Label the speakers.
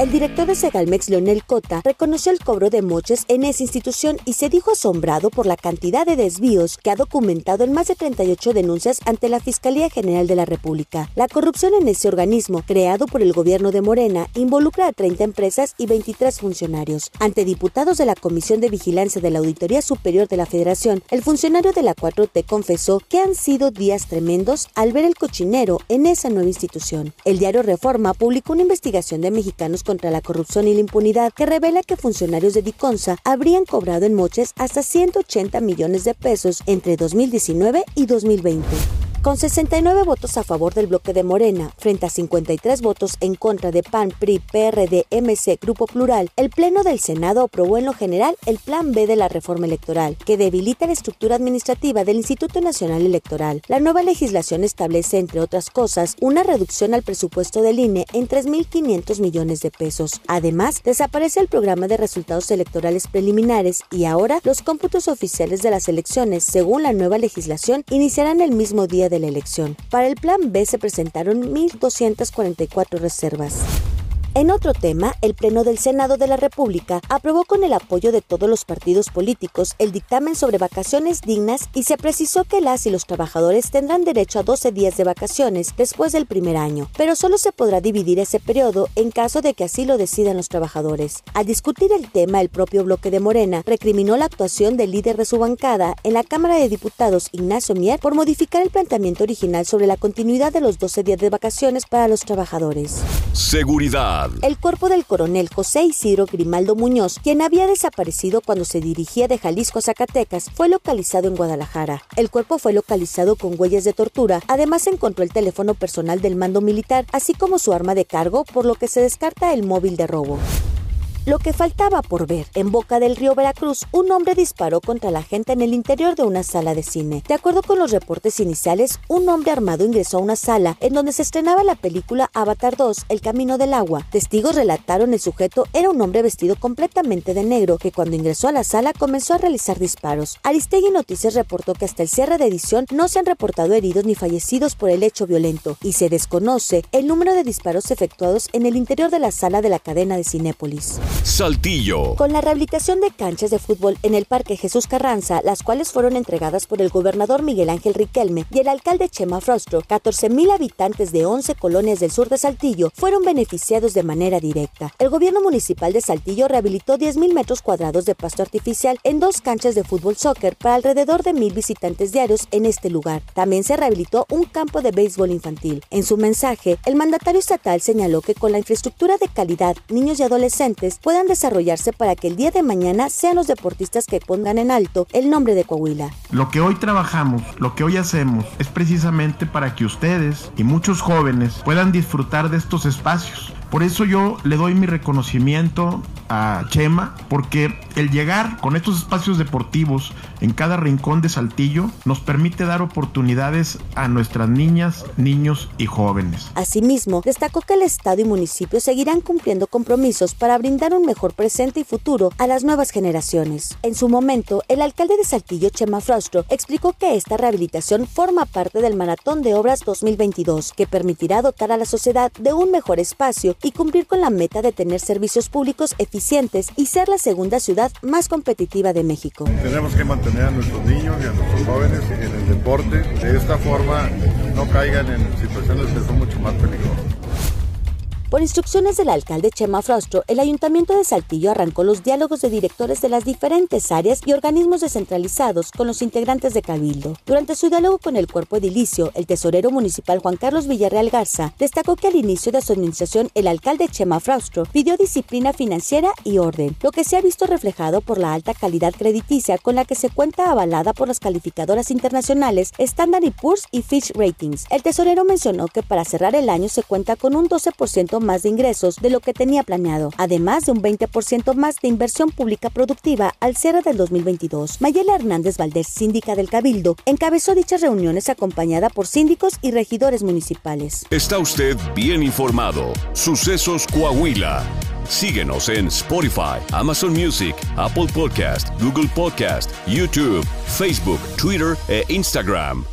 Speaker 1: El director de Segalmex, Leonel Cota, reconoció el cobro de moches en esa institución y se dijo asombrado por la cantidad de desvíos que ha documentado en más de 38 denuncias ante la Fiscalía General de la República. La corrupción en ese organismo, creado por el gobierno de Morena, involucra a 30 empresas y 23 funcionarios. Ante diputados de la Comisión de Vigilancia de la Auditoría Superior de la Federación, el funcionario de la 4T confesó que han sido días tremendos al ver el cochinero en esa nueva institución. El diario Reforma publicó una investigación de mexicanos contra la corrupción y la impunidad que revela que funcionarios de Diconsa habrían cobrado en moches hasta 180 millones de pesos entre 2019 y 2020. Con 69 votos a favor del bloque de Morena, frente a 53 votos en contra de PAN, PRI, PRD, MC, Grupo Plural, el Pleno del Senado aprobó en lo general el Plan B de la reforma electoral, que debilita la estructura administrativa del Instituto Nacional Electoral. La nueva legislación establece, entre otras cosas, una reducción al presupuesto del INE en 3.500 millones de pesos. Además, desaparece el programa de resultados electorales preliminares y ahora los cómputos oficiales de las elecciones, según la nueva legislación, iniciarán el mismo día de la elección. Para el Plan B se presentaron 1.244 reservas. En otro tema, el Pleno del Senado de la República aprobó con el apoyo de todos los partidos políticos el dictamen sobre vacaciones dignas y se precisó que las y los trabajadores tendrán derecho a 12 días de vacaciones después del primer año, pero solo se podrá dividir ese periodo en caso de que así lo decidan los trabajadores. Al discutir el tema, el propio bloque de Morena recriminó la actuación del líder de su bancada en la Cámara de Diputados, Ignacio Mier, por modificar el planteamiento original sobre la continuidad de los 12 días de vacaciones para los trabajadores.
Speaker 2: Seguridad.
Speaker 1: El cuerpo del coronel José Isidro Grimaldo Muñoz, quien había desaparecido cuando se dirigía de Jalisco a Zacatecas, fue localizado en Guadalajara. El cuerpo fue localizado con huellas de tortura. Además, se encontró el teléfono personal del mando militar, así como su arma de cargo, por lo que se descarta el móvil de robo. Lo que faltaba por ver, en Boca del Río Veracruz, un hombre disparó contra la gente en el interior de una sala de cine. De acuerdo con los reportes iniciales, un hombre armado ingresó a una sala en donde se estrenaba la película Avatar 2, El Camino del Agua. Testigos relataron el sujeto era un hombre vestido completamente de negro que cuando ingresó a la sala comenzó a realizar disparos. Aristegui Noticias reportó que hasta el cierre de edición no se han reportado heridos ni fallecidos por el hecho violento y se desconoce el número de disparos efectuados en el interior de la sala de la cadena de Cinépolis.
Speaker 2: Saltillo.
Speaker 1: Con la rehabilitación de canchas de fútbol en el Parque Jesús Carranza, las cuales fueron entregadas por el gobernador Miguel Ángel Riquelme y el alcalde Chema Frostro, 14.000 habitantes de 11 colonias del sur de Saltillo fueron beneficiados de manera directa. El gobierno municipal de Saltillo rehabilitó 10.000 metros cuadrados de pasto artificial en dos canchas de fútbol soccer para alrededor de mil visitantes diarios en este lugar. También se rehabilitó un campo de béisbol infantil. En su mensaje, el mandatario estatal señaló que con la infraestructura de calidad, niños y adolescentes puedan desarrollarse para que el día de mañana sean los deportistas que pongan en alto el nombre de Coahuila.
Speaker 3: Lo que hoy trabajamos, lo que hoy hacemos, es precisamente para que ustedes y muchos jóvenes puedan disfrutar de estos espacios. Por eso yo le doy mi reconocimiento a Chema, porque el llegar con estos espacios deportivos en cada rincón de Saltillo nos permite dar oportunidades a nuestras niñas, niños y jóvenes.
Speaker 1: Asimismo, destacó que el Estado y municipio seguirán cumpliendo compromisos para brindar un mejor presente y futuro a las nuevas generaciones. En su momento, el alcalde de Saltillo, Chema Frostro, explicó que esta rehabilitación forma parte del Maratón de Obras 2022, que permitirá dotar a la sociedad de un mejor espacio y cumplir con la meta de tener servicios públicos eficientes y ser la segunda ciudad más competitiva de México.
Speaker 4: Tenemos que mantener a nuestros niños y a nuestros jóvenes en el deporte. De esta forma no caigan en situaciones que son mucho más peligrosas.
Speaker 1: Por instrucciones del alcalde Chema Frostro, el ayuntamiento de Saltillo arrancó los diálogos de directores de las diferentes áreas y organismos descentralizados con los integrantes de Cabildo. Durante su diálogo con el cuerpo edilicio, el tesorero municipal Juan Carlos Villarreal Garza destacó que al inicio de su administración el alcalde Chema Frostro pidió disciplina financiera y orden, lo que se ha visto reflejado por la alta calidad crediticia con la que se cuenta avalada por las calificadoras internacionales Standard Poor's y Fitch Ratings. El tesorero mencionó que para cerrar el año se cuenta con un 12% más de ingresos de lo que tenía planeado, además de un 20% más de inversión pública productiva al cierre del 2022. Mayela Hernández Valdés, síndica del Cabildo, encabezó dichas reuniones acompañada por síndicos y regidores municipales.
Speaker 2: Está usted bien informado. Sucesos Coahuila. Síguenos en Spotify, Amazon Music, Apple Podcast, Google Podcast, YouTube, Facebook, Twitter e Instagram.